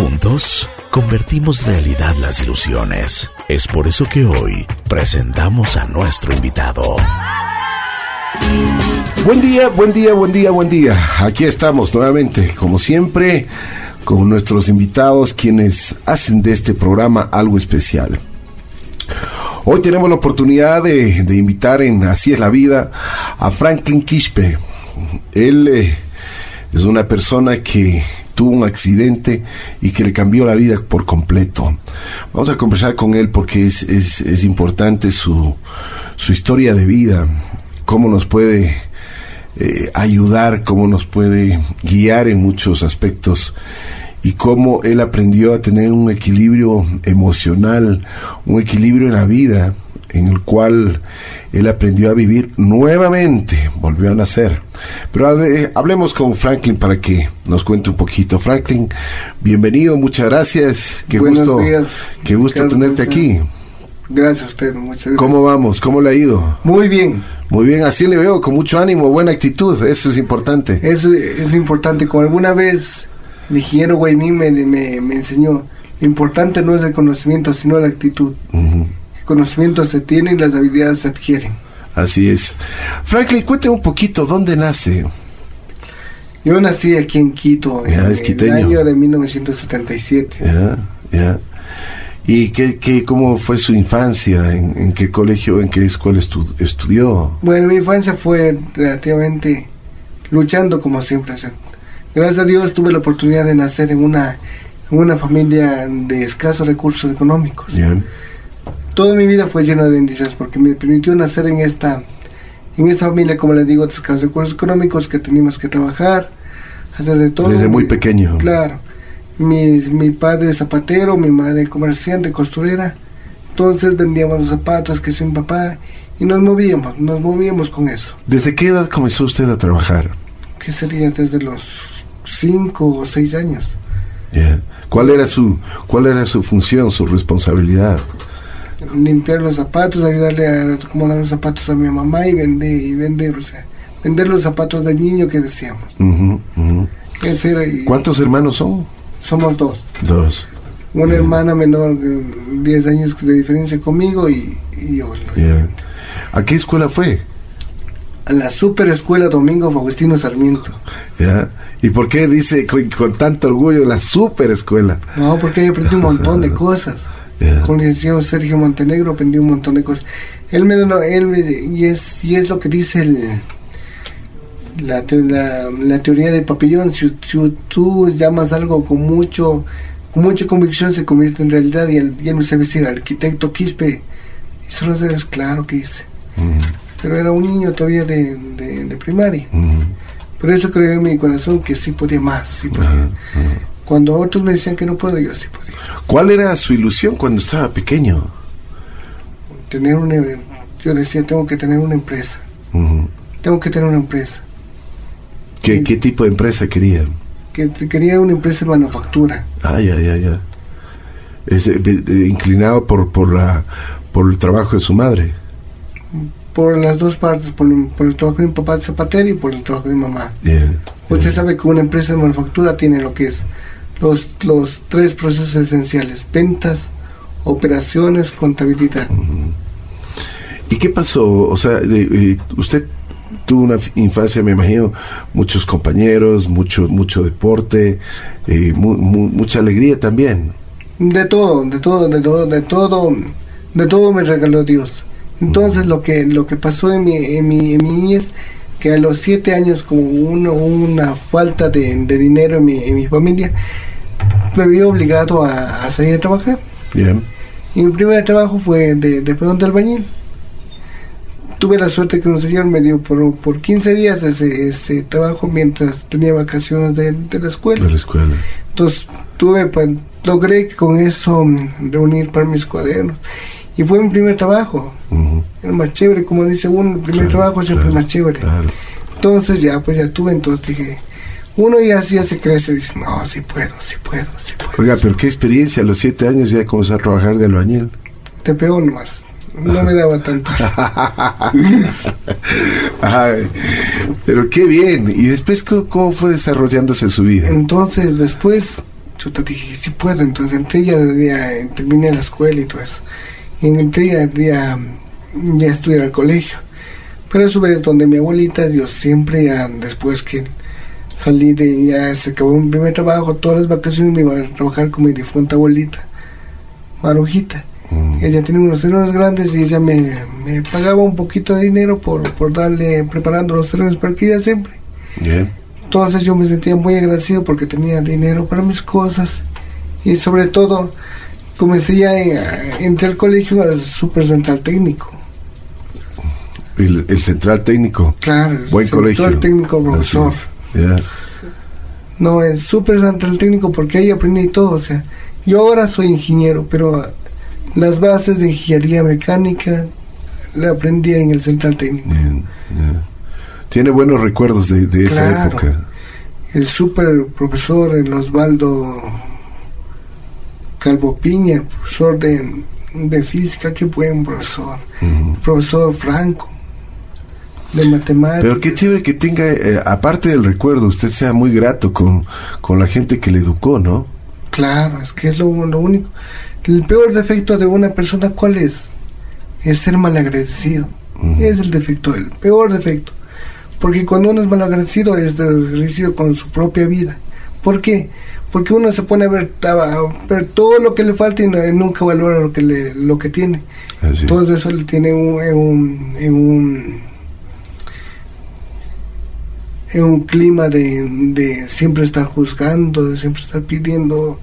Juntos convertimos realidad las ilusiones. Es por eso que hoy presentamos a nuestro invitado. Buen día, buen día, buen día, buen día. Aquí estamos nuevamente, como siempre, con nuestros invitados quienes hacen de este programa algo especial. Hoy tenemos la oportunidad de, invitar en Así es la vida a Franklin Quispe. Él eh, es una persona que tuvo un accidente y que le cambió la vida por completo. Vamos a conversar con él porque es, es, importante su, su historia de vida, cómo nos puede eh, ayudar, cómo nos puede guiar en muchos aspectos y cómo él aprendió a tener un equilibrio emocional, un equilibrio en la vida, en el cual él aprendió a vivir nuevamente, volvió a nacer. Pero hablemos con Franklin para que nos cuente un poquito. Franklin, bienvenido, muchas gracias. Qué Buenos gusto, días, qué gusto Ricardo, tenerte ¿cómo aquí. Gracias a usted, muchas gracias. ¿Cómo vamos? ¿Cómo le ha ido? Muy bien, Muy bien, así le veo, con mucho ánimo, buena actitud, eso es importante. eso es lo importante. Como alguna vez el ingeniero Guaymín me, me, me enseñó, lo importante no es el conocimiento, sino la actitud. El conocimiento se tiene y las habilidades se adquieren. Así es. Franklin, cuénteme un poquito, ¿dónde nace? Yo nací aquí en Quito Ya, en, es el año de 1977. Ya, ya. ¿Y qué, qué, cómo fue su infancia? ¿En, en qué colegio, en qué escuela estu- estudió? Bueno, mi infancia fue relativamente luchando como siempre. o sea, gracias a Dios tuve la oportunidad de nacer en una, en una familia de escasos recursos económicos. Bien. Toda mi vida fue llena de bendiciones porque me permitió nacer en esta, en esta familia, como les digo, de escasos recursos económicos que teníamos que trabajar, hacer de todo. Desde muy pequeño. Claro. Mis, mi padre es zapatero, mi madre comerciante, costurera. Entonces vendíamos los zapatos que sin papá y nos movíamos, nos movíamos con eso. ¿Desde qué edad comenzó usted a trabajar? que sería desde los 5 o 6 años. ¿Cuál era su cuál era su función, su responsabilidad? Limpiar los zapatos, ayudarle a acomodar los zapatos a mi mamá y vender, y vender, o sea, vender los zapatos del niño que. Ese era, y ¿Cuántos hermanos son? somos dos. Dos. Una hermana menor de 10 años de diferencia conmigo y, y yo. ¿A qué escuela fue? A la super escuela Domingo Faustino Sarmiento. ¿Y por qué dice con, con tanto orgullo la super escuela? No, porque ahí aprendí un montón de cosas. Con el licenciado Sergio Montenegro aprendí un montón de cosas. Él me donó, él me- y es, y es lo que dice el, la, la, la teoría del papillón. Si, si tú llamas algo con mucho, con mucha convicción se convierte en realidad y él, y él me sabe decir, arquitecto Quispe, y solo es claro que hice. Ujú, Pero era un niño todavía de, de, de primaria. ujú, Por eso creo en mi corazón que sí podía más, sí podía. Cuando otros me decían que no puedo, yo sí podía. ¿Cuál era su ilusión cuando estaba pequeño? tener una yo decía tengo que tener una empresa tengo que tener una empresa ¿Qué, Sí. ¿Qué tipo de empresa quería? que quería una empresa de manufactura Ah, ya, ya, ya. Es, eh, eh, inclinado por, por, la, por el trabajo de su madre. por las dos partes por, por el trabajo de mi papá de zapatero y por el trabajo de mi mamá usted sabe que una empresa de manufactura tiene lo que es los los tres procesos esenciales ventas operaciones contabilidad ¿Y qué pasó? O sea, de- eh, usted tuvo una infancia, me imagino, muchos compañeros, mucho, mucho deporte, eh, mu- mu- mucha alegría también. de todo de todo de todo de todo de todo me regaló Dios entonces lo que lo que pasó en mi en mi, en mi niñez que a los siete años como uno, una falta de, de dinero en mi, en mi familia me vi obligado a, a salir a trabajar Bien. y mi primer trabajo fue de, de peón de albañil tuve la suerte que un señor me dio por, por 15 días ese, ese trabajo mientras tenía vacaciones de, de la escuela De la escuela. entonces tuve, pues, logré con eso reunir para mis cuadernos. Y fue mi primer trabajo. El más chévere, como dice uno, el primer Claro, trabajo es siempre el claro, más chévere. Claro. Entonces ya, pues ya tuve, entonces dije, uno ya ya se crece, dice, no, sí puedo, sí puedo, sí puedo. Oiga, pero qué experiencia, a los siete años ya comenzó a trabajar de albañil. Te pegó nomás. No me daba tanto. Ay, pero qué bien. ¿Y después cómo, cómo fue desarrollándose su vida? Entonces después yo te dije, sí puedo, entonces entré ya, ya terminé la escuela y todo eso. Y entré ya, ya, ya estudié al colegio. Pero eso es donde mi abuelita, yo siempre, ya después que salí de, ya se acabó mi primer trabajo, todas las vacaciones me iba a trabajar con mi difunta abuelita, Marujita. Mm. Ella tenía unos terrenos grandes y ella me, me pagaba un poquito de dinero por, por darle, preparando los terrenos para que ella siempre. Entonces yo me sentía muy agradecido porque tenía dinero para mis cosas y sobre todo comencé ya, a- entré al colegio al Super Central Técnico. El, el central técnico. Claro, el Buen Central colegio. Técnico Así profesor. No, es Super Central Técnico porque ahí aprendí todo. O sea, yo ahora soy ingeniero, pero las bases de ingeniería mecánica la aprendí en el Central Técnico. Bien. Tiene buenos recuerdos de, de esa época. El super profesor, el Osvaldo Calvo Piña, el profesor de, de física, qué buen profesor. El profesor Franco, de matemáticas. Pero qué chévere que tenga, eh, aparte del recuerdo, usted sea muy grato con, con la gente que le educó, ¿no? Claro, es que es lo, lo único. El peor defecto de una persona, ¿cuál es? Es ser malagradecido. Es el defecto, el peor defecto. Porque cuando uno es malagradecido, es desagradecido con su propia vida. ¿Por qué? Porque uno se pone a ver, a ver todo lo que le falta y no- y nunca valora lo que, le, lo que tiene. Así. Todo eso le tiene un, en un, en un en un clima de, de siempre estar juzgando, de siempre estar pidiendo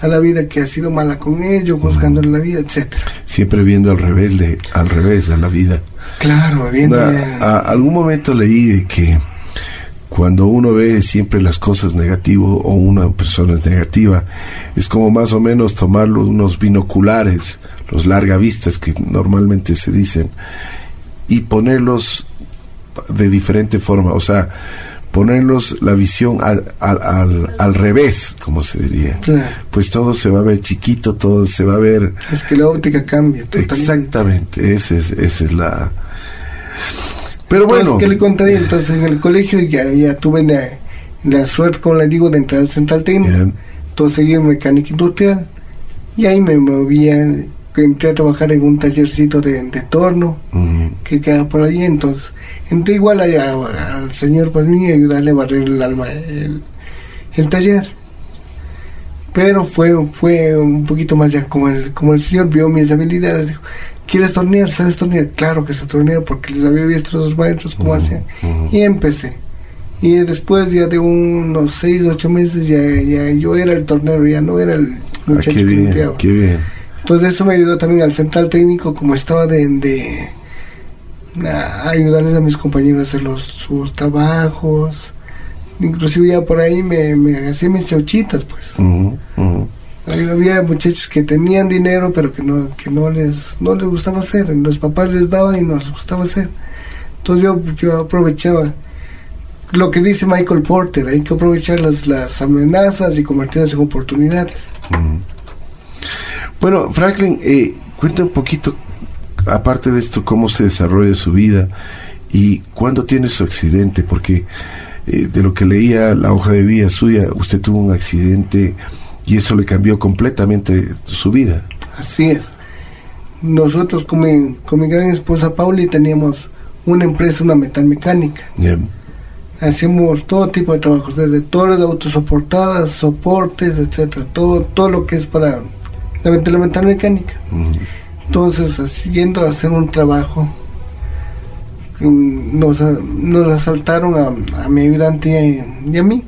a la vida que ha sido mala con ellos, juzgando la vida, etcétera. Siempre viendo al revés, de, al revés a la vida. Claro, viendo Na- a- algún momento leí de que cuando uno ve siempre las cosas negativo o una persona es negativa, es como más o menos tomar unos binoculares, los largavistas que normalmente se dicen, y ponerlos de diferente forma, o sea, ponerlos la visión al, al, al, al revés, como se diría. claro, Pues todo se va a ver chiquito, todo se va a ver es que la óptica cambia. totalmente. Exactamente, esa es, esa es la... Pero Entonces, bueno, ¿qué le contaré? Entonces, en el colegio ya, ya tuve la, la suerte, como le digo, de entrar al central técnico. Entonces seguí en mecánica industrial y ahí me movía, entré a trabajar en un tallercito de, de torno mm, que queda por allí, entonces entré igual allá al señor Palmini a ayudarle a barrer el alma, el, el taller. Pero fue, fue un poquito más ya, como el, como el señor vio mis habilidades, dijo, ¿quieres tornear? ¿Sabes tornear? Claro que sé tornear porque les había visto a los maestros cómo hacían. Y empecé. Y después ya de unos 6, 8 meses ya, ya yo era el tornero, ya no era el ah, muchacho qué que bien, limpiaba. qué bien. Entonces eso me ayudó también al central técnico, como estaba de, de a ayudarles a mis compañeros a hacer los, sus trabajos. Inclusive ya por ahí me, me hacía mis chauchitas, pues. Había muchachos que tenían dinero, pero que no, que no les, no les gustaba hacer. Los papás les daban y no les gustaba hacer. Entonces yo, yo aprovechaba lo que dice Michael Porter, hay que aprovechar las, las amenazas y convertirlas en oportunidades. Bueno, Franklin, eh, cuenta un poquito, aparte de esto, cómo se desarrolla su vida y cuándo tiene su accidente, porque eh, de lo que leía la hoja de vida suya, usted tuvo un accidente y eso le cambió completamente su vida. Así es. Nosotros con mi, con mi gran esposa Pauli teníamos una empresa, una metalmecánica. Bien. Hacemos todo tipo de trabajos, desde torres de autosoportadas, soportes, etcétera, todo, todo lo que es para la, met- la metalmecánica. Entonces, haciendo a hacer un trabajo, mm, nos, nos asaltaron a, a mi ayudante y a, y a mí.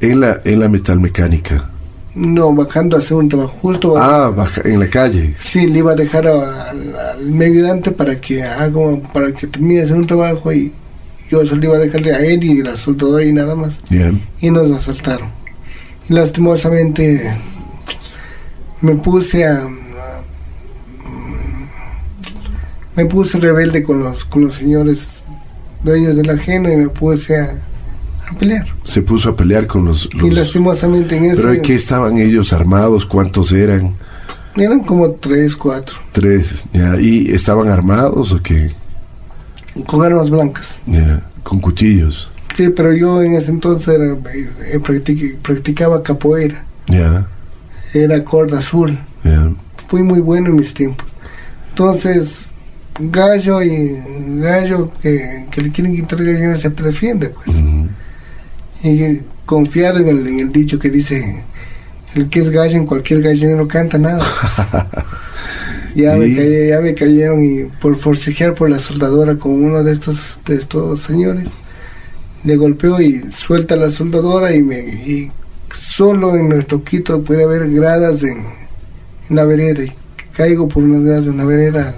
En la, en la metalmecánica. No, bajando a hacer un trabajo justo. Ah, baja, en la calle. Sí, le iba a dejar a- al al mi ayudante para que haga, para que termine de hacer un trabajo y yo solo iba a dejarle a él y la soldadora y nada más. Bien. Y nos asaltaron. Y lastimosamente me puse a, a- me puse rebelde con los con los señores dueños del ajeno y me puse a, a pelear. Se puso a pelear con los... Y lastimosamente en Pero ese ¿en qué estaban ellos armados? ¿Cuántos eran? eran como tres, cuatro, Tres. Ya. ¿Y estaban armados o qué? con armas blancas. Ya. Con cuchillos. Sí, pero yo en ese entonces era, eh, practic- practicaba capoeira. Ya, Era corda azul. ya. Fui muy bueno en mis tiempos. Entonces, gallo y gallo que, que le quieren quitar gallo se defiende, pues. Y confiado en el, en el dicho que dice, el que es gallo en cualquier gallinero canta nada. pues. ya, me caí- ya me cayeron y por forcejear por la soldadora con uno de estos, de estos señores, le golpeó y suelta la soldadora y, me, y solo en nuestro Quito puede haber gradas en, en la vereda y caigo por unas gradas en la vereda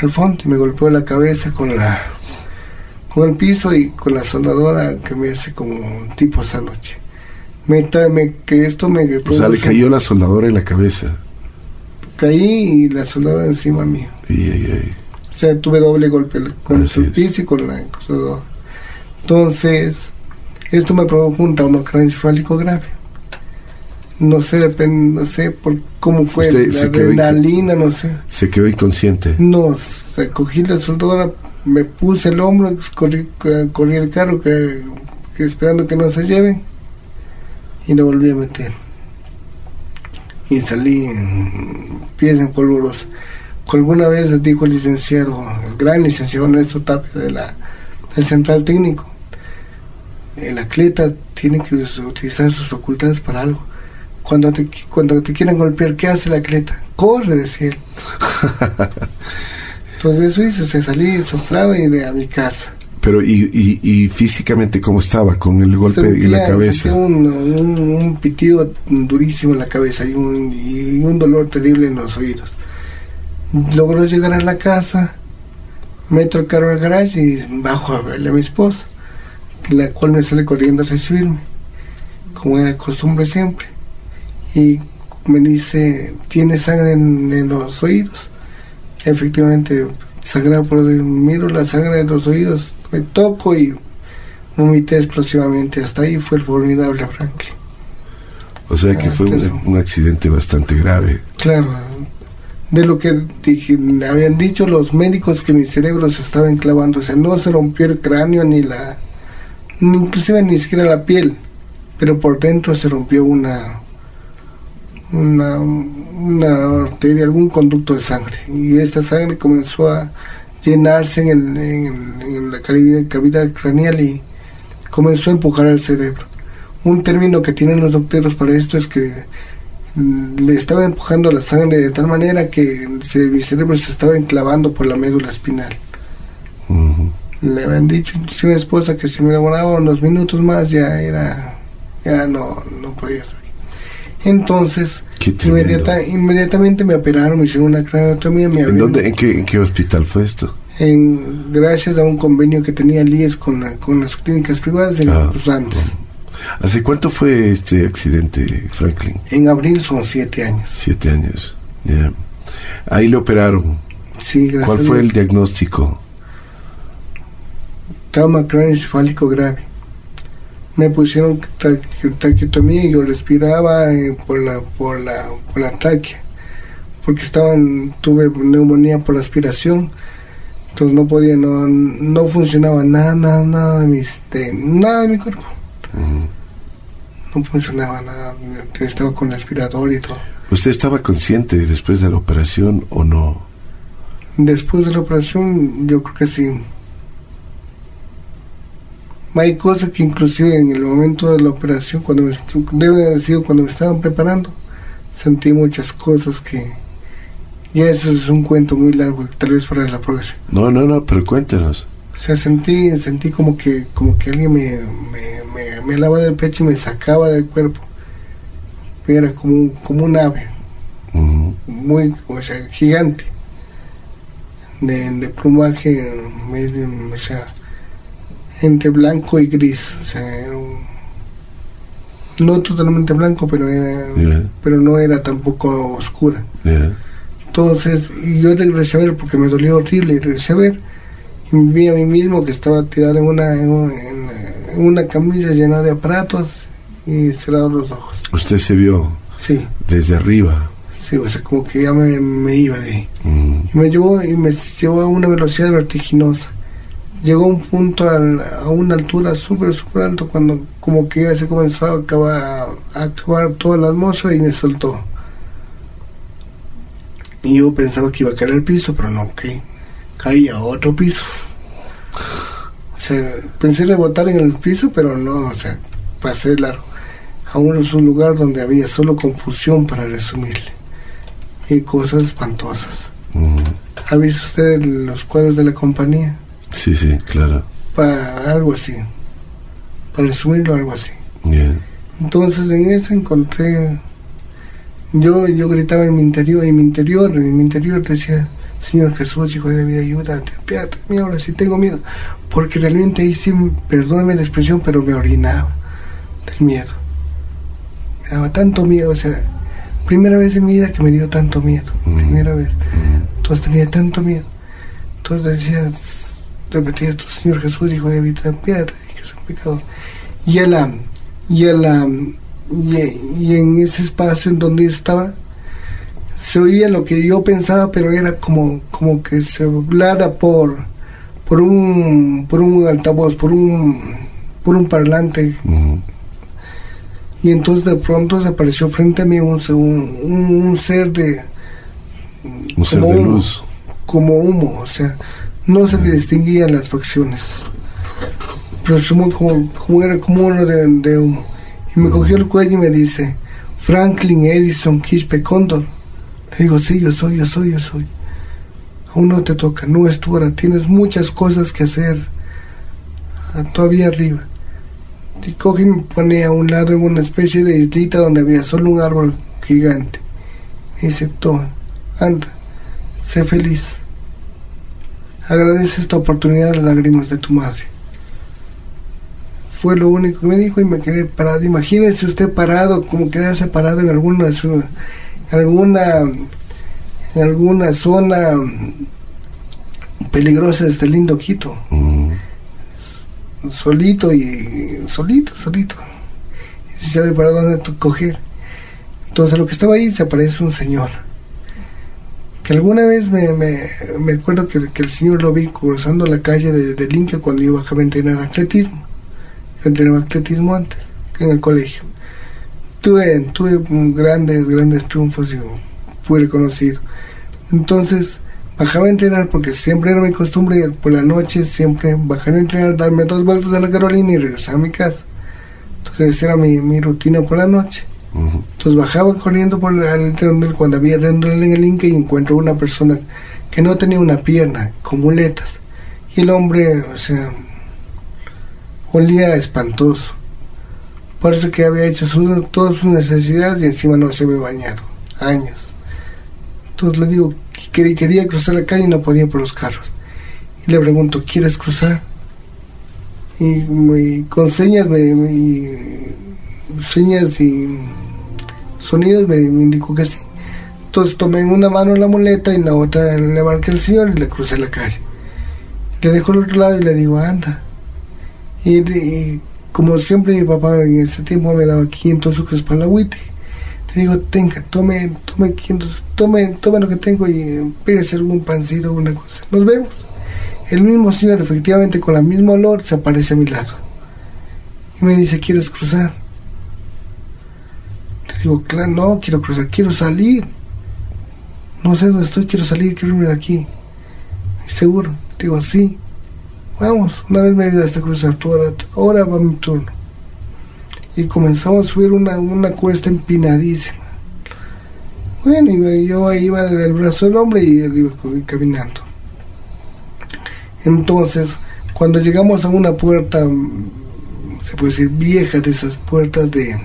al, fondo y me golpeó la cabeza con la con el piso y con la soldadora que me hace como un tipo sándwich. Me, me- que esto me O sea, le cayó la soldadora en la cabeza. caí y la soldadora encima mío. Y, ay, ay. O sea, tuve doble golpe con Así el es. piso y con la soldadora. Entonces, esto me provocó un trauma craneoencefálico grave. No sé, depende, no sé por cómo fue Usted la se adrenalina, no sé. Se quedó inconsciente. No, o sea, cogí la soldadora, me puse el hombro, corrí, corrí el carro que, que esperando que no se lleven y lo volví a meter. Y salí en pies en polvorosa. Alguna vez dijo el licenciado, el gran licenciado Néstor Tapia de la, del Central Técnico, el atleta tiene que utilizar sus facultades para algo. Cuando te, cuando te quieran golpear, ¿qué hace el atleta? Corre, decía él. Entonces eso hizo, se salí soflado y de a mi casa. Pero, y, y, y físicamente, ¿cómo estaba con el golpe en la Sentía- cabeza? sentía un, un, un pitido durísimo en la cabeza y un, y un dolor terrible en los oídos. Logró llegar a la casa, meto el carro al garage y bajo a verle a mi esposa, la cual me sale corriendo a recibirme, como era costumbre siempre. Y me dice, ¿tiene sangre en, en los oídos? Efectivamente, sangraba por miro la sangre de los oídos, me toco y vomité explosivamente. Hasta ahí fue el formidable Franklin. O sea que Ah, fue un, un accidente bastante grave. Claro, de lo que dije, habían dicho los médicos que mi cerebro se estaba enclavando, o sea, no se rompió el cráneo ni la, ni inclusive ni siquiera la piel, pero por dentro se rompió una, una, una arteria, algún conducto de sangre, y esta sangre comenzó a llenarse en, el- en- en la cavidad, cavidad craneal y comenzó a empujar al cerebro. Un término que tienen los doctores para esto es que mm, le estaba empujando la sangre de tal manera que se- mi cerebro se estaba enclavando por la médula espinal. Le habían dicho inclusive a mi esposa que si me demoraba unos minutos más ya era, ya no, no podía salir. Entonces, inmediata- inmediatamente me operaron, me hicieron una craneotomía, me ¿En, dónde, en, qué, ¿En qué hospital fue esto? en- gracias a un convenio que tenía el IES con, la- con las clínicas privadas en Ah, los Andes. ¿Hace cuánto fue este accidente, Franklin? En abril son siete años. Siete años. ya. Ahí le operaron. Sí, gracias ¿Cuál fue el diagnóstico? trauma craneoencefálico grave. Me pusieron traqueotomía y yo respiraba eh, por la por la por la tráquea porque estaban tuve neumonía por aspiración entonces no podía no, no funcionaba nada nada nada de, mis, de nada de mi cuerpo no funcionaba nada estaba con el aspirador y todo ¿Usted estaba consciente después de la operación o no? Después de la operación, yo creo que sí. Hay cosas que inclusive en el momento de la operación, cuando me debe haber sido cuando me estaban preparando, sentí muchas cosas que ya eso es un cuento muy largo, tal vez para la próxima. No, no, no, pero cuéntenos. O sea, sentí, sentí como que, como que alguien me, me, me, me lavaba del pecho y me sacaba del cuerpo. Era como, un- como un ave, muy, o sea, gigante, de, de plumaje, medio, o sea, entre blanco y gris, o sea, era un- no totalmente blanco, pero era, Ya, pero no era tampoco oscura. ya. Entonces, yo regresé a ver porque me dolió horrible y regresé a ver y vi a mí mismo que estaba tirado en una, en, en- una camilla llena de aparatos y cerrados los ojos. Usted se vio Sí, desde arriba. sí, o sea, como que ya me, me iba de ahí. Ujú. Y me llevó y me llevó a una velocidad vertiginosa. Llegó a un punto a, una altura súper, súper alto cuando como que ya se comenzó a acabar, a acabar toda la atmósfera y me soltó. Y yo pensaba que iba a caer al piso, pero no, que caía a otro piso. O sea, pensé rebotar en el piso, pero no, o sea, pasé largo. Aún es un lugar donde había solo confusión para resumirle. Y cosas espantosas. ¿Ha visto usted los cuadros de la compañía? Sí, sí, claro. Para algo así. Para resumirlo, algo así. Entonces en ese encontré. Yo, yo gritaba en mi interior, en mi interior, en mi interior decía, Señor Jesús, Hijo de vida, ayúdate, apiádate de ahora sí tengo miedo. Porque realmente ahí sí, perdóname la expresión, pero me orinaba del miedo. Me daba tanto miedo, o sea, primera vez en mi vida que me dio tanto miedo, mm. primera vez. Mm. Entonces tenía tanto miedo. Entonces decía, repetía esto, Señor Jesús, Hijo de vida, apiádate de que soy un pecador. Y a la, y a la, y en ese espacio en donde yo estaba, se oía lo que yo pensaba, pero era como, como que se hablara por, por un, por un altavoz, por un, por un parlante. Y entonces de pronto se apareció frente a mí un, un, ser de... Un ser de luz. Como humo, o sea, no se distinguían las facciones. Pero como, era como uno de, de. Y me cogió el cuello y me dice, Franklin Edison Quispe Condor le digo, sí, yo soy, yo soy, yo soy. Aún no te toca, no es tu hora, tienes muchas cosas que hacer ah, todavía arriba. Y coge y me pone a un lado en una especie de islita donde había solo un árbol gigante. Me dice, toma, anda, sé feliz. Agradece esta oportunidad a las lágrimas de tu madre. Fue lo único que me dijo y me quedé parado. Imagínese usted parado, como quedarse parado en alguna ciudad alguna, en alguna zona peligrosa de este lindo Quito. Mm. Solito y solito, solito. Y si sabe para dónde coger. Entonces lo que estaba ahí se aparece un señor. Que alguna vez me, me, acuerdo que, el señor lo vi cruzando la calle de, de cuando yo bajaba a entrenar atletismo. Yo entrenaba atletismo antes, en el colegio tuve, tuve grandes, grandes triunfos y fui reconocido. Entonces, bajaba a entrenar porque siempre era mi costumbre por la noche, siempre bajar a entrenar, darme dos vueltas a la Carolina y regresar a mi casa. Entonces, era mi, rutina por la noche. Entonces, bajaba corriendo por el cuando había en el Inca y encuentro una persona que no tenía una pierna, con muletas. Y el hombre, o sea, olía espantoso. Por eso que había hecho todas sus necesidades y encima no se había bañado. Años. Entonces le digo que quería cruzar la calle y no podía por los carros. Y le pregunto, ¿quieres cruzar? Y, con señas, me, señas y sonidos me, indicó que sí. Entonces tomé en una mano la muleta y en la otra le marqué al señor y le crucé la calle. Le dejo al otro lado y le digo, anda. y como siempre mi papá en ese tiempo me daba 500 sucres para la agüite. Le digo, tenga, tome, tome 500, tome, tome lo que tengo y pégase algún pancito, alguna cosa. Nos vemos. El mismo señor, efectivamente, con el mismo olor, se aparece a mi lado. Y me dice, ¿quieres cruzar? Digo, claro, no, quiero cruzar, quiero salir. No sé dónde estoy, quiero salir, quiero irme de aquí. Y seguro, digo, sí. Vamos, una vez me ayudaste a cruzar tu hora, ahora va mi turno. Y comenzamos a subir una, una cuesta empinadísima. Bueno, yo iba desde el brazo del hombre y él iba caminando. Entonces, cuando llegamos a una puerta, se puede decir vieja, de esas puertas de,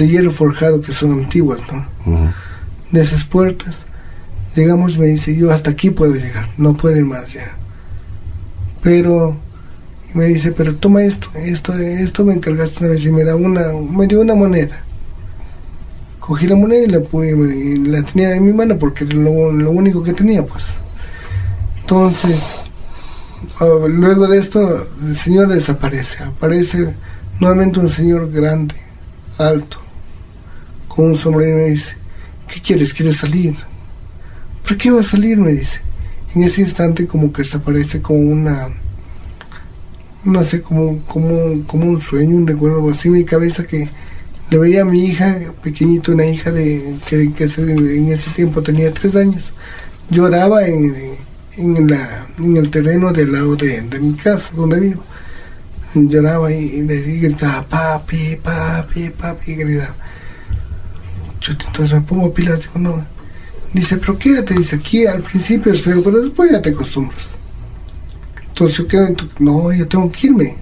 de hierro forjado que son antiguas, ¿no? De esas puertas, llegamos y me dice, yo hasta aquí puedo llegar, no puedo ir más ya pero me dice, pero toma esto, esto, esto me encargaste una vez y me da una, me dio una moneda. Cogí la moneda y la, la tenía en mi mano porque era lo, único que tenía, pues. Entonces, luego de esto, el señor desaparece. Aparece nuevamente un señor grande, alto, con un sombrero y me dice, ¿qué quieres? ¿Quieres salir? ¿Por qué va a salir? Me dice en ese instante como que desaparece como una no sé, como, como, como un sueño, un recuerdo así en mi cabeza que le veía a mi hija, pequeñito, una hija de que, en ese tiempo tenía tres años, lloraba en, en, la, en el terreno del lado de, de mi casa, donde vivo. Lloraba y, gritaba, papi, papi, papi, gritaba. Yo entonces me pongo pilas, digo, no. Dice, pero quédate, dice, aquí al principio es feo, pero después ya te acostumbras. Entonces yo quedo, no, yo tengo que irme.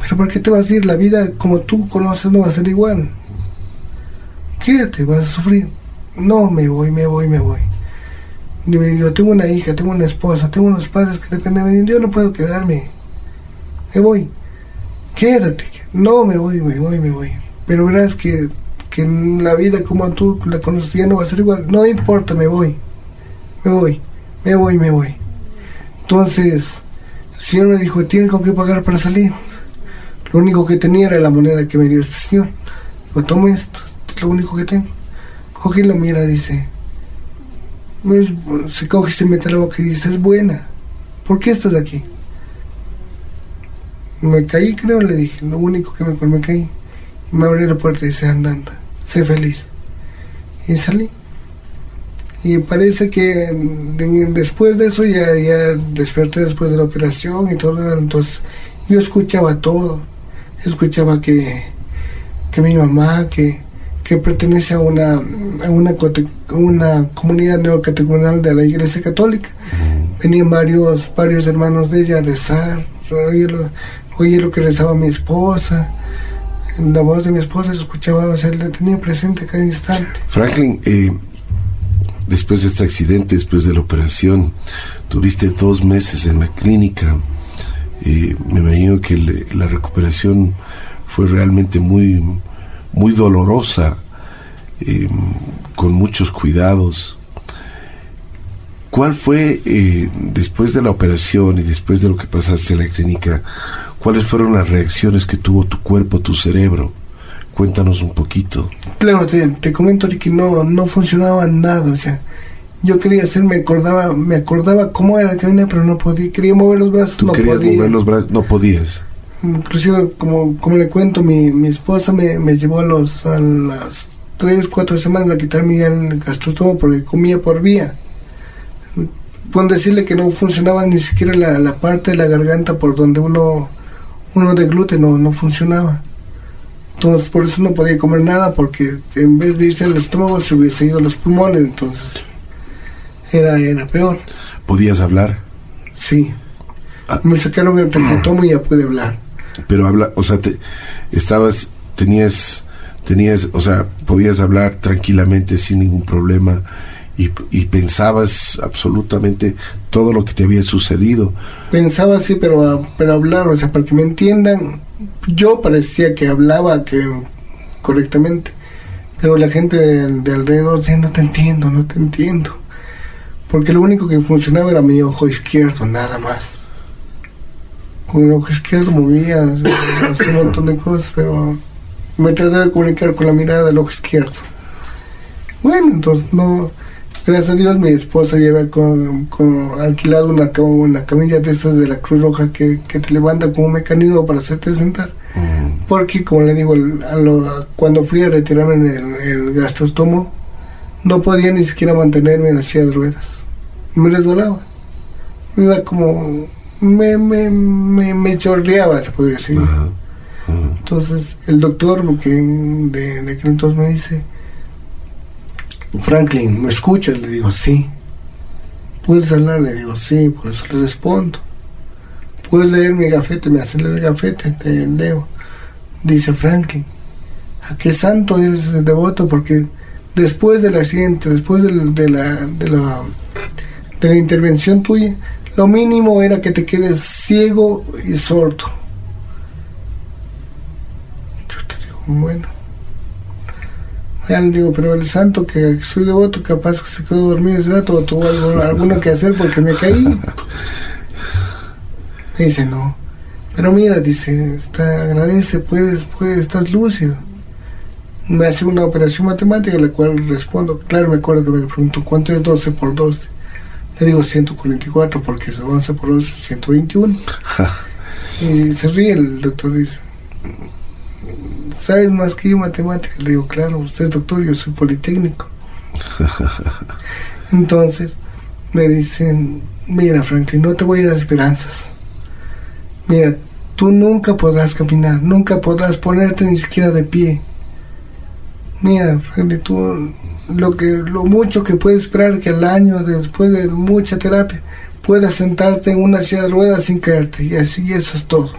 Pero ¿por qué te vas a ir? La vida como tú conoces no va a ser igual. Quédate, vas a sufrir. No, me voy, me voy, me voy. Yo tengo una hija, tengo una esposa, tengo unos padres que dependen de mí. Yo no puedo quedarme. Me voy. Quédate. No, me voy, me voy, me voy. Pero verás que, que la vida como tú la conoces ya no va a ser igual. No importa, me voy. Me voy, me voy, me voy. Entonces, el Señor me dijo, ¿tienes con qué pagar para salir? Lo único que tenía era la moneda que me dio este señor. Digo, toma esto, es lo único que tengo. Coge y lo mira, dice. Se coge y se mete la boca y dice, es buena. ¿Por qué estás aquí? Me caí, creo, le dije, lo único que me, me caí. Me abrió la puerta y dice, anda, anda, sé feliz. Y salí. Y parece que después de eso ya, ya desperté después de la operación y todo. Entonces yo escuchaba todo escuchaba que, que mi mamá, que, que pertenece a una, a una, una comunidad neocatecumenal de la Iglesia Católica. Venían varios, varios hermanos de ella a rezar, oye lo, que rezaba mi esposa. La voz de mi esposa se escuchaba, o sea, la tenía presente cada instante. Franklin, eh, después de este accidente, después de la operación, tuviste dos meses en la clínica me imagino que la recuperación fue realmente muy, muy dolorosa, em, con muchos cuidados. ¿Cuál fue, eh, después de la operación y después de lo que pasaste en la clínica, cuáles fueron las reacciones que tuvo tu cuerpo, tu cerebro? Cuéntanos un poquito. Claro, te, comento que no, no funcionaba nada, o sea, yo quería hacer, me acordaba, me acordaba cómo era que venía, pero no podía, quería mover los brazos, no podía. mover los brazos, no podías. Inclusive, como, como le cuento, mi, mi esposa me, me llevó a, los, a las tres, cuatro semanas a quitarme el gastrostomo porque comía por vía. Puedo decirle que no funcionaba ni siquiera la, la parte de la garganta por donde uno, uno de gluten no, no funcionaba. Entonces, por eso no podía comer nada, porque en vez de irse al estómago se hubiese ido a los pulmones. Entonces, era, era peor. ¿Podías hablar? Sí. Ah. Me sacaron el traqueotomo y ya pude hablar. Pero habla, o sea, te, estabas, tenías, tenías, o sea, podías hablar tranquilamente sin ningún problema y, y, pensabas absolutamente todo lo que te había sucedido. Pensaba así, pero, pero hablar, o sea, para que me entiendan, yo parecía que hablaba que correctamente, pero la gente de, de alrededor decía, no te entiendo, no te entiendo porque lo único que funcionaba era mi ojo izquierdo, nada más. Con el ojo izquierdo movía, hacía un montón de cosas, pero me trataba de comunicar con la mirada del ojo izquierdo. Bueno, entonces no, gracias a Dios mi esposa lleva con, alquilado una, una camilla de estas de la Cruz Roja que, te levanta como un mecanismo para hacerte sentar. Mm. Porque, como le digo, cuando fui a retirarme el, el gastrostomo, no podía ni siquiera mantenerme en las silla de ruedas. Me resbalaba. Me iba como. Me, me, me, me chorreaba, se podría decir. Entonces, el doctor que de, de aquel entonces me dice: Franklin, ¿me escuchas? Le digo: Sí. ¿Puedes hablar? Le digo: Sí, por eso le respondo. ¿Puedes leer mi gafete? Me hace leer el gafete, te leo. Dice Franklin: ¿A qué santo eres devoto? Porque después del accidente, después de, la, de, la, de la intervención tuya, lo mínimo era que te quedes ciego y sordo. Yo te digo, bueno. Ya le digo, pero el santo que soy devoto, capaz que se quedó dormido ese rato o tuvo algo, alguno que hacer porque me caí. Me dice, no. Pero mira, dice, está, agradece, puedes, puedes, estás lúcido me hace una operación matemática, la cual respondo, claro, me acuerdo que me preguntó, ¿cuánto es 12 por 12? Le digo 144 porque es 11 por 12 121. Y se ríe el doctor, dice, ¿sabes más que yo matemáticas? Le digo, claro, usted es doctor, yo soy politécnico. Entonces me dicen, mira Franklin, no te voy a dar esperanzas. Mira, tú nunca podrás caminar, nunca podrás ponerte ni siquiera de pie. Mira, Franklin, tú lo que lo mucho que puedes esperar que al año después de mucha terapia puedas sentarte en una silla de ruedas sin caerte y así y eso es todo.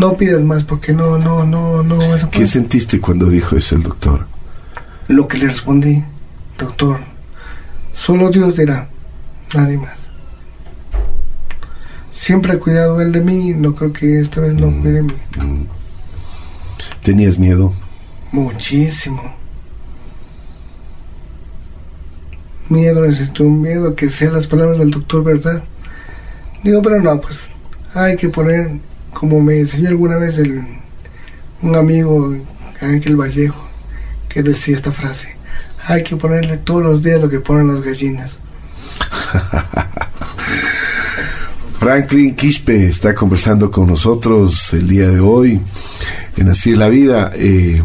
No pidas más porque no no no no vas a ¿Qué sentiste cuando dijo eso el doctor? Lo que le respondí, doctor, solo Dios dirá, nadie más. Siempre ha cuidado él de mí, no creo que esta vez no cuide de mí. ¿Tenías miedo? Muchísimo. Miedo, necesito un miedo que sean las palabras del doctor, ¿verdad? Digo, pero no, pues hay que poner, como me enseñó alguna vez el, un amigo, Ángel Vallejo, que decía esta frase, hay que ponerle todos los días lo que ponen las gallinas. Franklin Quispe está conversando con nosotros el día de hoy en Así la Vida. Eh,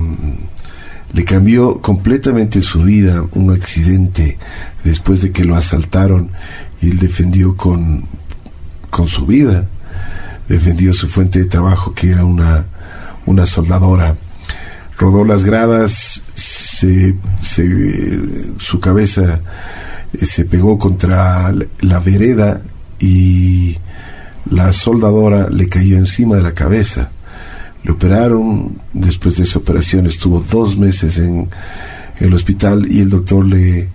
le cambió completamente su vida un accidente después de que lo asaltaron y él defendió con, con su vida, defendió su fuente de trabajo que era una, una soldadora. Rodó las gradas, se, su cabeza eh, se pegó contra la vereda y la soldadora le cayó encima de la cabeza. Le operaron, después de esa operación estuvo dos meses en el hospital y el doctor le,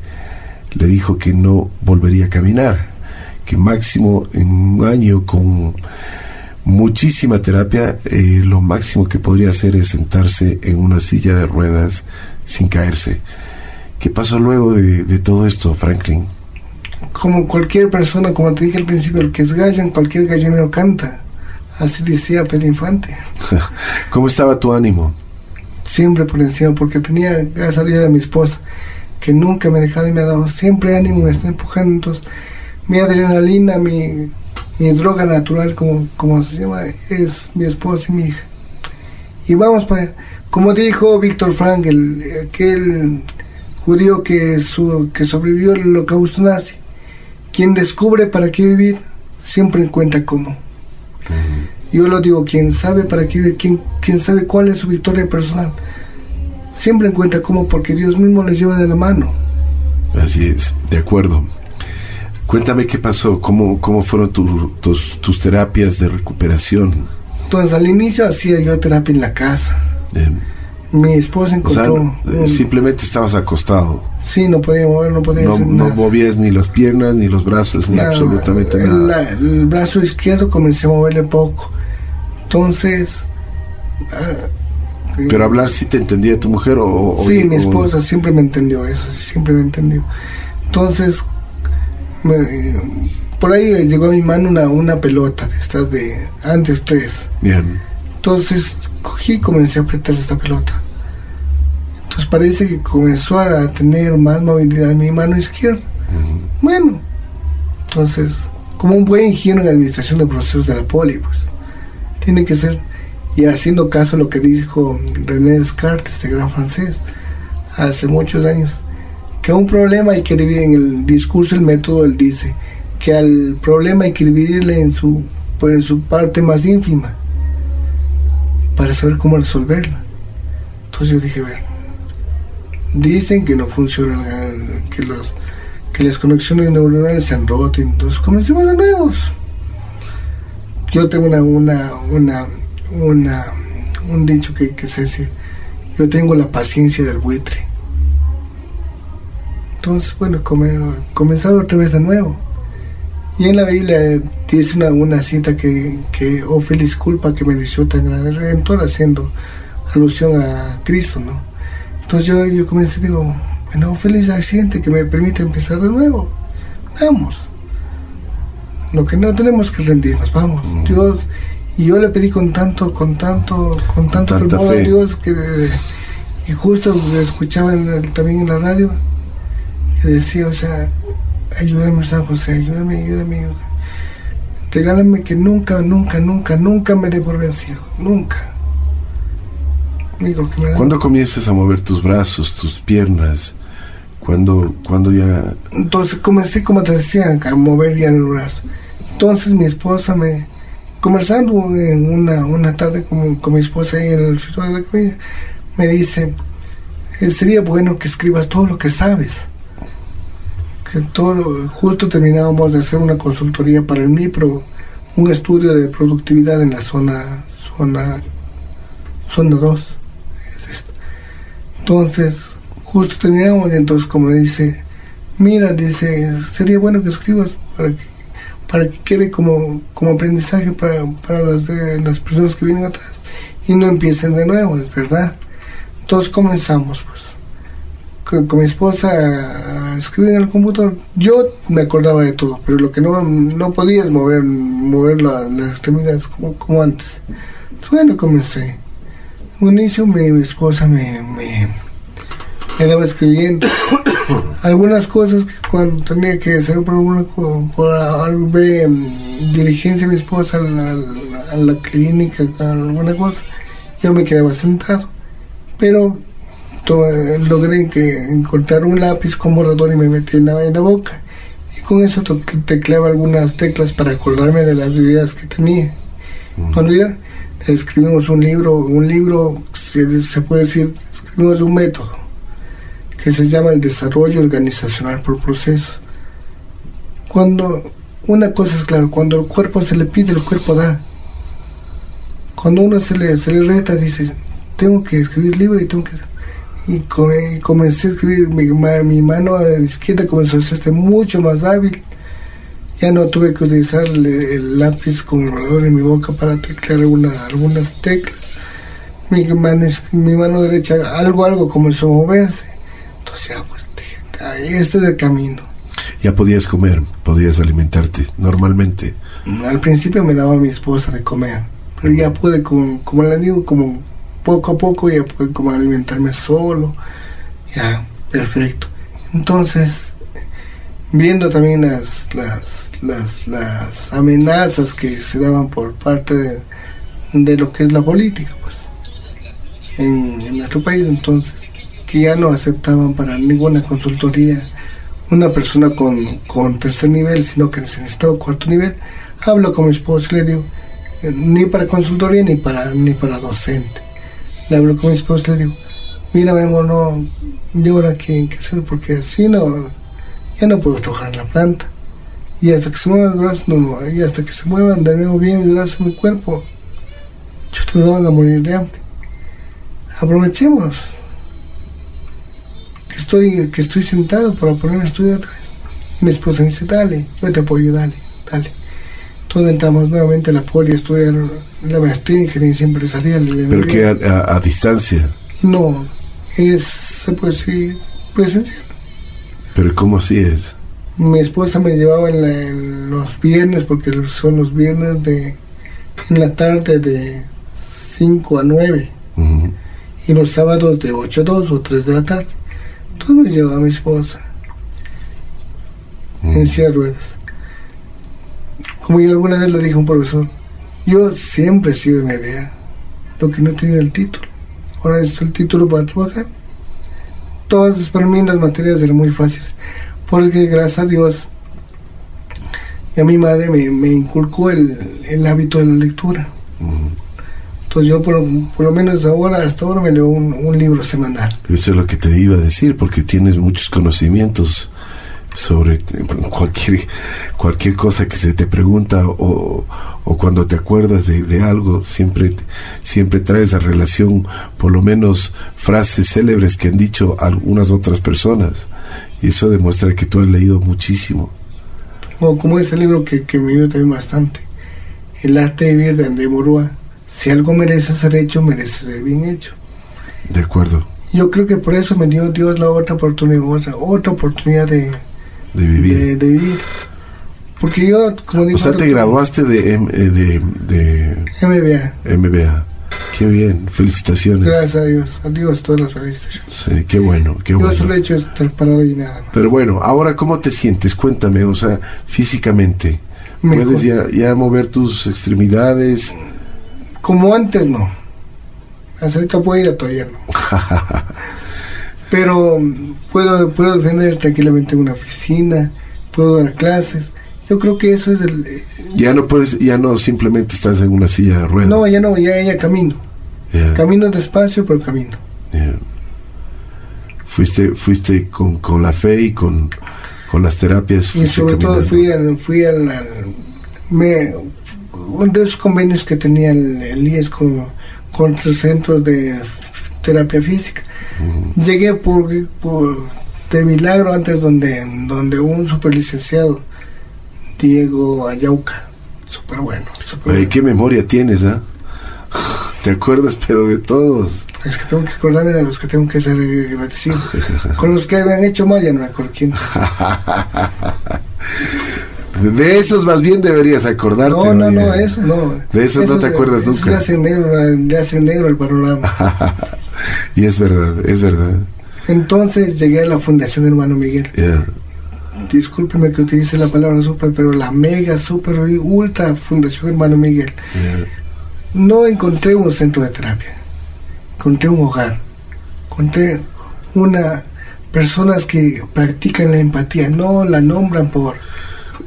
le dijo que no volvería a caminar, que máximo en un año con muchísima terapia, eh, lo máximo que podría hacer es sentarse en una silla de ruedas sin caerse. ¿Qué pasó luego de, de todo esto, Franklin? Como cualquier persona, como te dije al principio, el que es gallo en cualquier gallinero canta. Así decía Pedro Infante. ¿Cómo estaba tu ánimo? Siempre por encima, porque tenía, gracias a Dios, a mi esposa, que nunca me ha dejado y me ha dado siempre ánimo, me está empujando. Entonces, mi adrenalina, mi, mi droga natural, como, como se llama, es mi esposa y mi hija. Y vamos para Como dijo Víctor Frank, el, aquel judío que, su, que sobrevivió al holocausto nazi, quien descubre para qué vivir, siempre encuentra cómo. Yo lo digo, quien sabe para qué vivir, quien, quien sabe cuál es su victoria personal, siempre encuentra cómo porque Dios mismo les lleva de la mano. Así es, de acuerdo. Cuéntame qué pasó, cómo, cómo fueron tus, tus terapias de recuperación. Entonces al inicio hacía yo terapia en la casa. Mi esposa encontró... simplemente estabas acostado. Sí, no podía mover, no podía hacer nada. No movías ni las piernas, ni los brazos, ni absolutamente nada. el brazo izquierdo comencé a moverle poco. Entonces... Ah, pero hablar sí te entendía tu mujer o... sí, mi esposa siempre me entendió eso, siempre me entendió. Entonces, por ahí llegó a mi mano una, una pelota de estas de antes tres. Bien. Entonces cogí y comencé a apretar esta pelota. Entonces parece que comenzó a tener más movilidad en mi mano izquierda. Bueno, entonces, como un buen ingeniero en administración de procesos de la poli, pues, tiene que ser, y haciendo caso a lo que dijo René Descartes, este gran francés, hace muchos años, que un problema hay que dividir en el discurso, el método, él dice, que al problema hay que dividirle en su, pues, en su parte más ínfima para saber cómo resolverla. Entonces yo dije, ver, dicen que no funciona, que, los, que las conexiones neuronales se han roto, entonces comencemos de nuevo. Yo tengo una, una, una, una un dicho que, que sé decir, yo tengo la paciencia del buitre. Entonces, bueno, come, comenzar otra vez de nuevo. Y en la Biblia dice una, una cita que, que, oh feliz culpa que mereció tan grande redentor, haciendo alusión a Cristo, ¿no? Entonces yo, yo comencé, digo, bueno, oh, feliz accidente que me permite empezar de nuevo. Vamos. Lo que no tenemos que rendirnos, vamos. Mm. Dios, y yo le pedí con tanto, con tanto, con tanto fervor a Dios que, y justo escuchaba también en la radio, que decía, o sea, ayúdame San José, ayúdame, ayúdame, ayúdame. regálame que nunca, nunca, nunca, nunca me dé por vencido, nunca. Amigo, que me da... ¿Cuándo comienzas a mover tus brazos, tus piernas? Cuando, cuando ya... Entonces comencé, como te decía, a mover ya el brazo. Entonces mi esposa me, conversando en una, una tarde con, con mi esposa ahí en el filo de la cabina, me dice, eh, sería bueno que escribas todo lo que sabes. Justo terminábamos de hacer una consultoría para el MIPRO, un estudio de productividad en la zona, zona, zona 2. Entonces, justo terminamos y entonces como dice, mira, dice, sería bueno que escribas para que para que quede como, como aprendizaje para, para las, las personas que vienen atrás y no empiecen de nuevo, es verdad. Entonces comenzamos, con, mi esposa a, escribir en el computador. Yo me acordaba de todo, pero lo que no, no podía es mover, mover las extremidades como, antes. Bueno, comencé. Un inicio mi, mi esposa me, me, me escribiendo algunas cosas que cuando tenía que hacer por, alguna, por algo de mm, diligencia mi esposa a la, la clínica, alguna cosa, yo me quedaba sentado. Pero logré que encontrar un lápiz con borrador y me metí en la, en la boca. Y con eso tecleaba algunas teclas para acordarme de las ideas que tenía. No olvidar, escribimos un libro, un libro, se, se puede decir, escribimos un método que se llama el desarrollo organizacional por procesos. Cuando una cosa es claro, cuando el cuerpo se le pide, el cuerpo da. Cuando uno se le, se le reta, dice, tengo que escribir libro y tengo que... Y, comencé a escribir, mi, mi mano izquierda comenzó a hacerse mucho más hábil. Ya no tuve que utilizar el, lápiz con el rodador en mi boca para teclear algunas teclas. Mi mano, mi mano derecha, algo, algo comenzó a moverse sea, pues este es el camino. Ya podías comer, podías alimentarte normalmente. Al principio me daba mi esposa de comer, pero ya pude, como, como le digo, como poco a poco ya pude como alimentarme solo. Ya, perfecto. Entonces, viendo también las, las, las, las amenazas que se daban por parte de, lo que es la política, pues, en, nuestro país, entonces que ya no aceptaban para ninguna consultoría una persona con, tercer nivel, sino que se necesitaba cuarto nivel. Hablo con mi esposo y le digo, eh, ni para consultoría ni para, ni para docente. Le hablo con mi esposo y le digo, mira, Memo, no, yo ahora qué, qué hacer, porque así no, ya no puedo trabajar en la planta. Y hasta que se muevan los brazos, no, y hasta que se muevan de nuevo bien mis brazos, mi cuerpo, yo te van a morir de hambre. Aprovechemos estoy, que estoy sentado para ponerme a estudiar otra vez. mi esposa me dice, dale, yo te apoyo, dale, dale. Entonces entramos nuevamente a la poli a estudiar la maestría en ingeniería empresarial. ¿Pero qué a, distancia? No, es, se puede decir, presencial. ¿Pero cómo así es? Mi esposa me llevaba en, los viernes, porque son los viernes de en la tarde de 5 a 9. Y los sábados de 8 a 2 o 3 de la tarde. Todo me llevaba a mi esposa en silla de ruedas. Como yo alguna vez le dije a un profesor, yo siempre he sido MBA, lo que no tenía el título. Ahora necesito el título para trabajar. Todas para mí las materias eran muy fáciles, porque gracias a Dios y a mi madre me, inculcó el, hábito de la lectura. Entonces yo por, lo menos ahora, hasta ahora me leo un, libro semanal. Eso es lo que te iba a decir, porque tienes muchos conocimientos sobre cualquier, cualquier cosa que se te pregunta o, cuando te acuerdas de, algo, siempre, siempre traes a relación por lo menos frases célebres que han dicho algunas otras personas. Y eso demuestra que tú has leído muchísimo. O como ese libro que, que me dio también bastante, El arte de vivir de André Morúa si algo merece ser hecho, merece ser bien hecho. De acuerdo. Yo creo que por eso me dio Dios la otra oportunidad, otra, otra oportunidad de, de vivir. De, vivir. Porque yo, como digo... O sea, te graduaste de, de, de, MBA. MBA. Qué bien, felicitaciones. Gracias a Dios, a Dios todas las felicitaciones. Sí, qué bueno, qué bueno. Yo solo he hecho estar parado y nada Pero bueno, ahora, ¿cómo te sientes? Cuéntame, o sea, físicamente Mejor. Puedes ya, ya mover tus extremidades. Como antes no. Hacer capoeira todavía no. Pero puedo, puedo defender tranquilamente en una oficina, puedo dar clases. Yo creo que eso es el... eh, Ya no puedes, ya no simplemente estás en una silla de ruedas. No, ya no, ya, ya camino. Ya, Camino despacio, pero camino. Fuiste, fuiste con, con la fe y con, con las terapias. Y sobre todo fui al, fui al, al- me, uno de esos convenios que tenía el, el IES con, con los centros de terapia física. Llegué por, por de milagro antes donde, donde un superlicenciado, Diego Ayauca, súper bueno, Oye, bueno. qué memoria tienes, ¿ah? Te acuerdas, pero de todos. Es que tengo que acordarme de los que tengo que ser agradecido. Con los que me han hecho mal ya no me acuerdo quién. De esos más bien deberías acordarte. No, no, no, eso no. De eso no te acuerdas nunca. Le hace negro, le hace negro el panorama. y es verdad, es verdad. Entonces llegué a la Fundación Hermano Miguel. Discúlpeme que utilice la palabra super, pero la mega, super, ultra Fundación Hermano Miguel. No encontré un centro de terapia. Encontré un hogar. Encontré una personas que practican la empatía. No la nombran por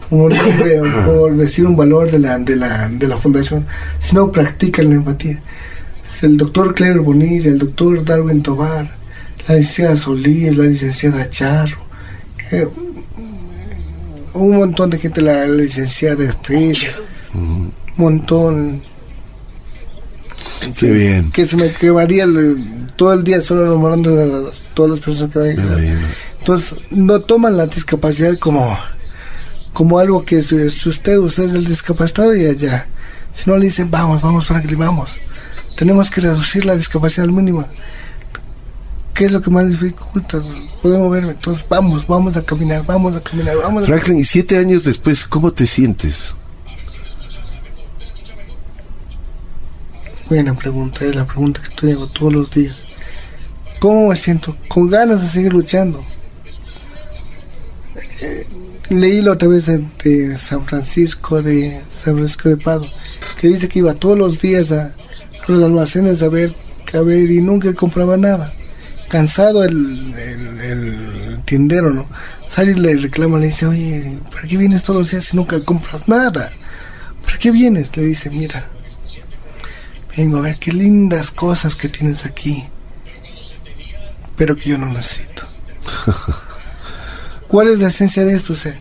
un nombre o por decir un valor de la, de la, de la fundación, sino practican la empatía. El doctor Clever Bonilla, el doctor Darwin Tobar, la licenciada Solís, la licenciada Charro, eh, un montón de gente, la, la licenciada Estrella, un montón. Qué bien. Que se me quemaría el- todo el día solo nombrando a todas las personas que ven. imagino. Entonces, no toman la discapacidad como, como algo que es, es usted, usted es el discapacitado y allá. Si no le dicen, vamos, vamos, Franklin, vamos. Tenemos que reducir la discapacidad al mínimo. ¿Qué es lo que más dificulta? Poder moverme. Entonces, vamos, vamos a caminar, vamos a caminar, vamos a Franklin, y siete años después, ¿cómo te sientes? Buena pregunta, es la pregunta que tú hago todos los días. ¿Cómo me siento? Con ganas de seguir luchando. Eh, leí la otra vez de, de San Francisco de San Francisco de Pado, que dice que iba todos los días a, a los almacenes a ver, a ver y nunca compraba nada. Cansado el, el, el tiendero, ¿no? Sale y le reclama, le dice, oye, ¿para qué vienes todos los días si nunca compras nada? ¿Para qué vienes? Le dice, mira, vengo a ver qué lindas cosas que tienes aquí, pero que yo no necesito. ¿Cuál es la esencia de esto? O sea,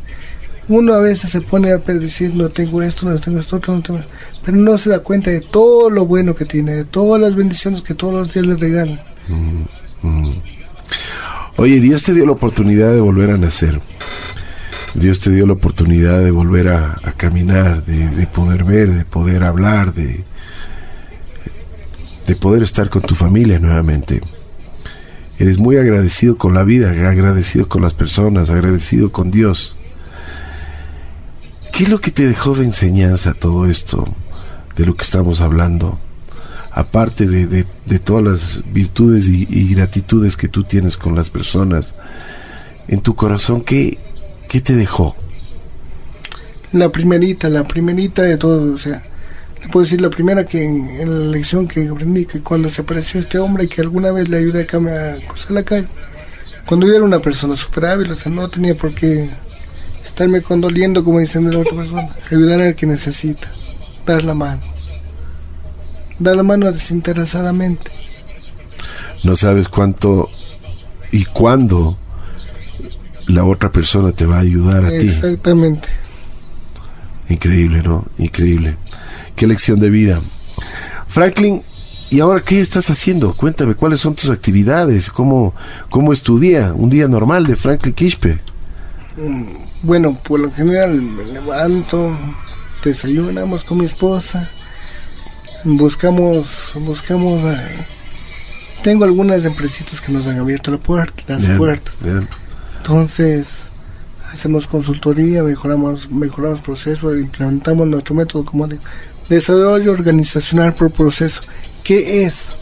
uno a veces se pone a decir, no tengo esto, no tengo esto, no tengo... Pero no se da cuenta de todo lo bueno que tiene, de todas las bendiciones que todos los días le regalan. Oye, Dios te dio la oportunidad de volver a nacer. Dios te dio la oportunidad de volver a, a caminar, de, de poder ver, de poder hablar, de, de poder estar con tu familia nuevamente. Eres muy agradecido con la vida, agradecido con las personas, agradecido con Dios. ¿Qué es lo que te dejó de enseñanza todo esto de lo que estamos hablando? Aparte de, de- todas las virtudes y, gratitudes que tú tienes con las personas, en tu corazón, ¿qué, qué te dejó? La primerita, la primerita de todo, o sea, le puedo decir la primera que en, la lección que aprendí, que cuando se apareció este hombre que alguna vez le ayudé a, a cruzar la calle, cuando yo era una persona súper hábil, o sea, no tenía por qué estarme condoliendo como dicen de la otra persona, ayudar al que necesita, dar la mano, dar la mano desinteresadamente. No sabes cuánto y cuándo la otra persona te va a ayudar a ti. Exactamente. Increíble, ¿no? Increíble. Qué lección de vida. Franklin, ¿y ahora qué estás haciendo? Cuéntame, ¿cuáles son tus actividades? ¿Cómo, cómo es tu día? Un día normal de Franklin Quispe. Bueno, por lo general me levanto, desayunamos con mi esposa, buscamos, buscamos, ah, tengo algunas empresitas que nos han abierto la puerta, las Bien, puertas. bien. Entonces, hacemos consultoría, mejoramos, mejoramos procesos, implementamos nuestro método como de desarrollo organizacional por proceso. ¿Qué es?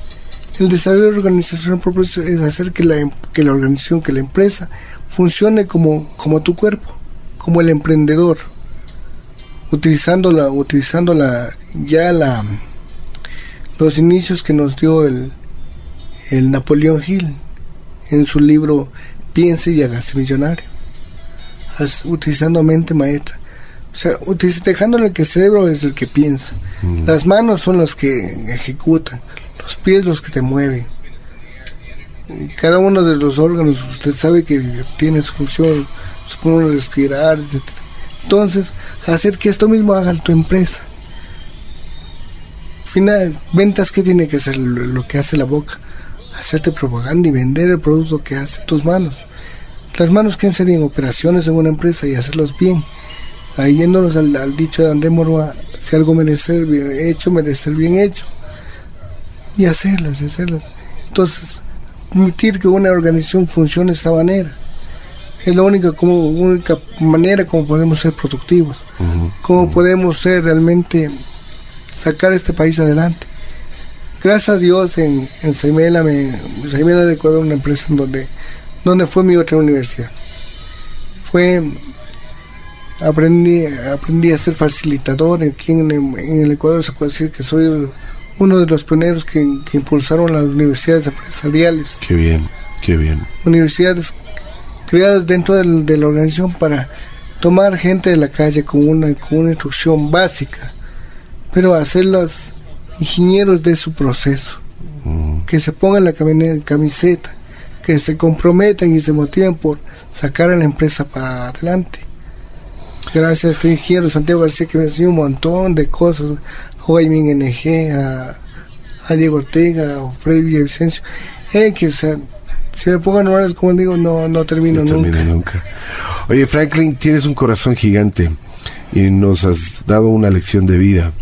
El desarrollo organizacional por proceso es hacer que la, em- que la organización, que la empresa funcione como, como tu cuerpo, como el emprendedor. utilizando la, utilizando la, ya la, los inicios que nos dio el, el Napoleón Hill en su libro Piense y hágase millonario, utilizando mente maestra. O sea, dejándole que el cerebro es el que piensa. Mm. Las manos son las que ejecutan, los pies los que te mueven. Y cada uno de los órganos, usted sabe que tiene su función, su de respirar, etc. Entonces, hacer que esto mismo haga tu empresa. Final, ventas, ¿qué tiene que hacer? Lo, que hace la boca. Hacerte propaganda y vender el producto que hace tus manos. Las manos que hacen operaciones en una empresa y hacerlos bien ahí yéndonos al, dicho de André Moroa, si algo merece bien hecho, merece bien hecho. Y hacerlas, hacerlas. Entonces, permitir que una organización funcione de esta manera. Es la única, como, única manera como podemos ser productivos, como podemos ser realmente sacar este país adelante. Gracias a Dios en, en Saimela, me, Saimela de Ecuador, una empresa en donde, donde fue mi otra universidad. Fue aprendí, aprendí a ser facilitador. Aquí en, el Ecuador se puede decir que soy uno de los pioneros que, impulsaron las universidades empresariales. Qué bien, qué bien. Universidades creadas dentro de la organización para tomar gente de la calle con una, con una instrucción básica, pero hacerlos ingenieros de su proceso. Mm. Que se pongan la camiseta, que se comprometan y se motiven por sacar a la empresa para adelante. Gracias a este ingeniero Santiago García que me enseñó un montón de cosas. A Jaime NG, a, a, Diego Ortega, a Freddy Villavicencio. Eh, que o sea, si me pongan horas, como digo, no, no termino nunca. nunca. Oye, Franklin, tienes un corazón gigante y nos has dado una lección de vida.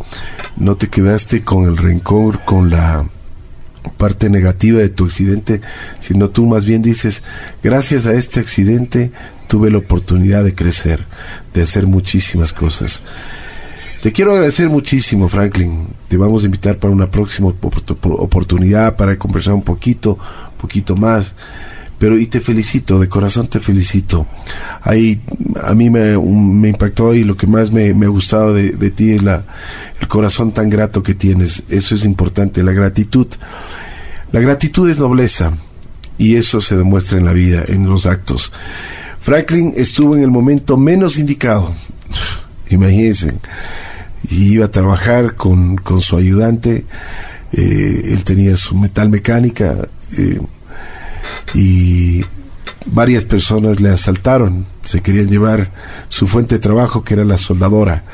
No te quedaste con el rencor, con la parte negativa de tu accidente, sino tú más bien dices, gracias a este accidente tuve la oportunidad de crecer, de hacer muchísimas cosas. Te quiero agradecer muchísimo, Franklin. Te vamos a invitar para una próxima oportunidad para conversar un poquito, poquito más. Pero y te felicito, de corazón te felicito. Ahí a mí me impactó y lo que más me, me ha gustado de, de, ti es la, el corazón tan grato que tienes. Eso es importante, la gratitud. La gratitud es nobleza y eso se demuestra en la vida, en los actos. Franklin estuvo en el momento menos indicado, imagínense, y iba a trabajar con, su ayudante, eh, él tenía su metal mecánica eh, y varias personas le asaltaron, se querían llevar su fuente de trabajo que era la soldadora.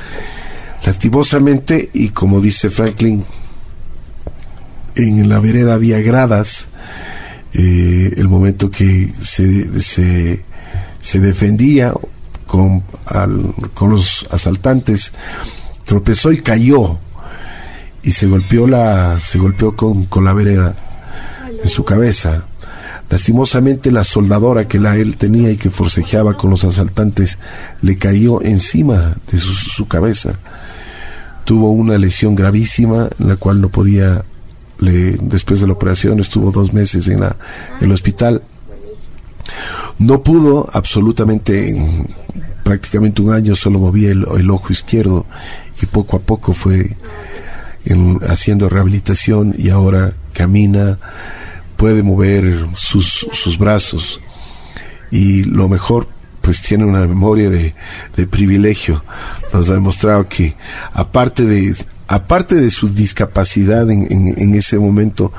Lastimosamente, y como dice Franklin, en la vereda había gradas, eh, el momento que se, se se defendía con, con los asaltantes, tropezó y cayó y se golpeó la se golpeó con, con la vereda en su cabeza. Lastimosamente la soldadora que la él tenía y que forcejeaba con los asaltantes le cayó encima de su, cabeza. Tuvo una lesión gravísima en la cual no podía, le, después de la operación estuvo dos meses en, la, en el hospital no pudo absolutamente, prácticamente un año solo movía el, ojo izquierdo y poco a poco fue haciendo rehabilitación y ahora camina, puede mover sus, sus brazos y lo mejor pues tiene una memoria de, privilegio. Nos ha demostrado que aparte de, aparte de su discapacidad en, en ese momento,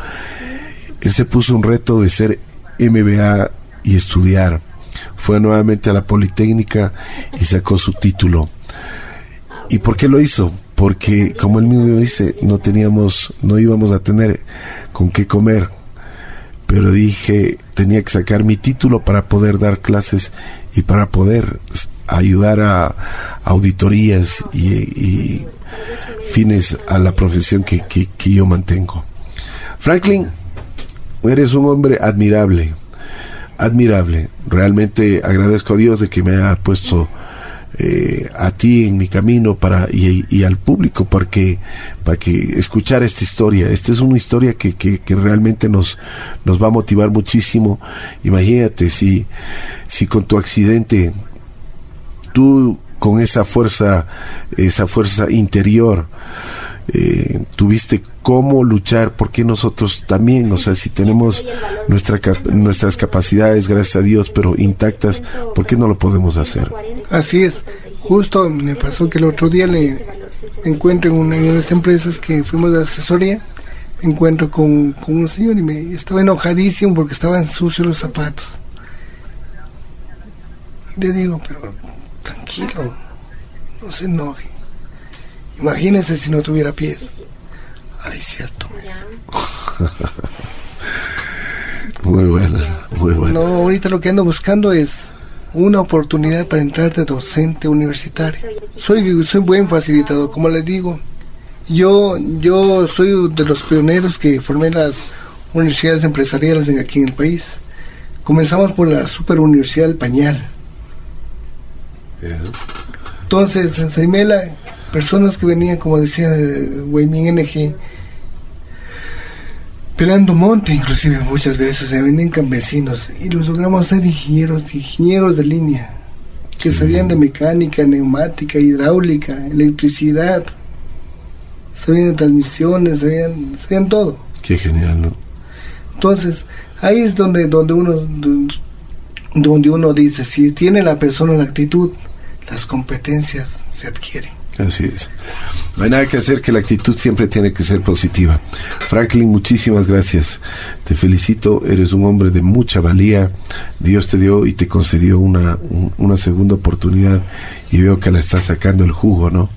él se puso un reto de ser MBA y estudiar. Fue nuevamente a la Politécnica y sacó su título. ¿Y por qué lo hizo? Porque, como él mismo dice, no teníamos, no íbamos a tener con qué comer. Pero dije, tenía que sacar mi título para poder dar clases y para poder ayudar a auditorías y, fines a la profesión que, que yo mantengo. Franklin, eres un hombre admirable admirable. Realmente agradezco a Dios de que me ha puesto eh, a ti en mi camino para y, al público porque para que escuchar esta historia. Esta es una historia que, que, realmente nos, nos va a motivar muchísimo. Imagínate si, si con tu accidente tú con esa fuerza, esa fuerza interior, eh, tuviste cómo luchar, porque nosotros también, o sea, si tenemos nuestra, nuestras capacidades, gracias a Dios, pero intactas, ¿por qué no lo podemos hacer? Así es, justo me pasó que el otro día le encuentro en una de las empresas que fuimos de asesoría, encuentro con, con un señor y me estaba enojadísimo porque estaban sucios los zapatos. Le digo, pero tranquilo, no se enoje. Imagínese si no tuviera pies. Ay, cierto. muy buena, muy buena. No, ahorita lo que ando buscando es una oportunidad para entrar de docente universitario. Soy, soy buen facilitador, como les digo. Yo, yo soy de los pioneros que formé las universidades empresariales aquí en el país. Comenzamos por la Super Universidad del Pañal. Entonces, en Saimela personas que venían, como decía Weimin NG, pelando monte, inclusive muchas veces, se venían campesinos y los logramos ser ingenieros, ingenieros de línea, que sabían de mecánica, neumática, hidráulica, electricidad, sabían de transmisiones, sabían, sabían todo. Qué genial, ¿no? Entonces, ahí es donde, donde uno donde uno dice, si tiene la persona la actitud, las competencias se adquieren. Así es. No hay nada que hacer que la actitud siempre tiene que ser positiva. Franklin, muchísimas gracias. Te felicito, eres un hombre de mucha valía. Dios te dio y te concedió una, una segunda oportunidad y veo que la estás sacando el jugo, ¿no?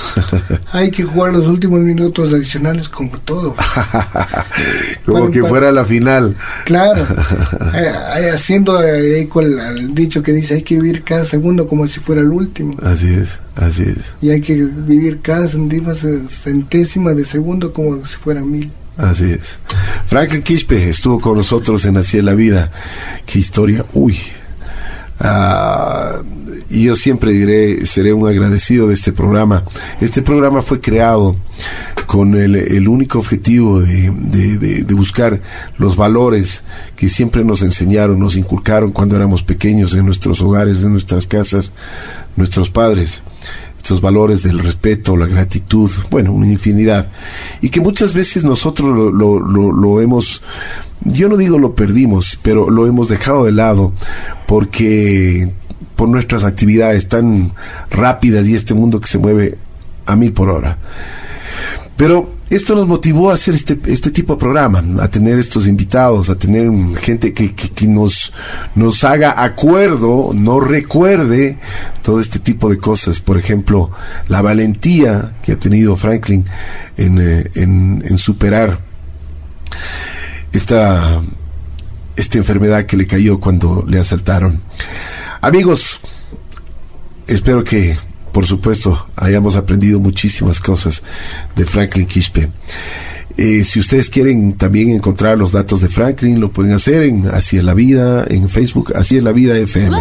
Hay que jugar los últimos minutos adicionales con todo. Como que fuera la final. Claro. Haciendo eco al, dicho que dice hay que vivir cada segundo como si fuera el último. Así es, así es. Y hay que vivir cada centésima de segundo como si fuera mil. Así es. Franklin Quispe estuvo con nosotros en Así es la Vida. Qué historia. Uy. Ah, y yo siempre diré, seré un agradecido de este programa. Este programa fue creado con el, único objetivo de, buscar los valores que siempre nos enseñaron, nos inculcaron cuando éramos pequeños en nuestros hogares, en nuestras casas, nuestros padres estos valores del respeto, la gratitud, bueno, una infinidad. Y que muchas veces nosotros lo, hemos, yo no digo lo perdimos, pero lo hemos dejado de lado porque por nuestras actividades tan rápidas y este mundo que se mueve a mil por hora. Pero esto nos motivó a hacer este, este tipo de programa, a tener estos invitados, a tener gente que, que, nos, nos haga acuerdo, no recuerde todo este tipo de cosas. Por ejemplo, la valentía que ha tenido Franklin en, eh, en, en superar esta, esta enfermedad que le cayó cuando le asaltaron. Amigos, espero que, por supuesto, hayamos aprendido muchísimas cosas de Franklin Quispe. Eh, si ustedes quieren también encontrar los datos de Franklin, lo pueden hacer en Así es la Vida, en Facebook, Así es la Vida FM.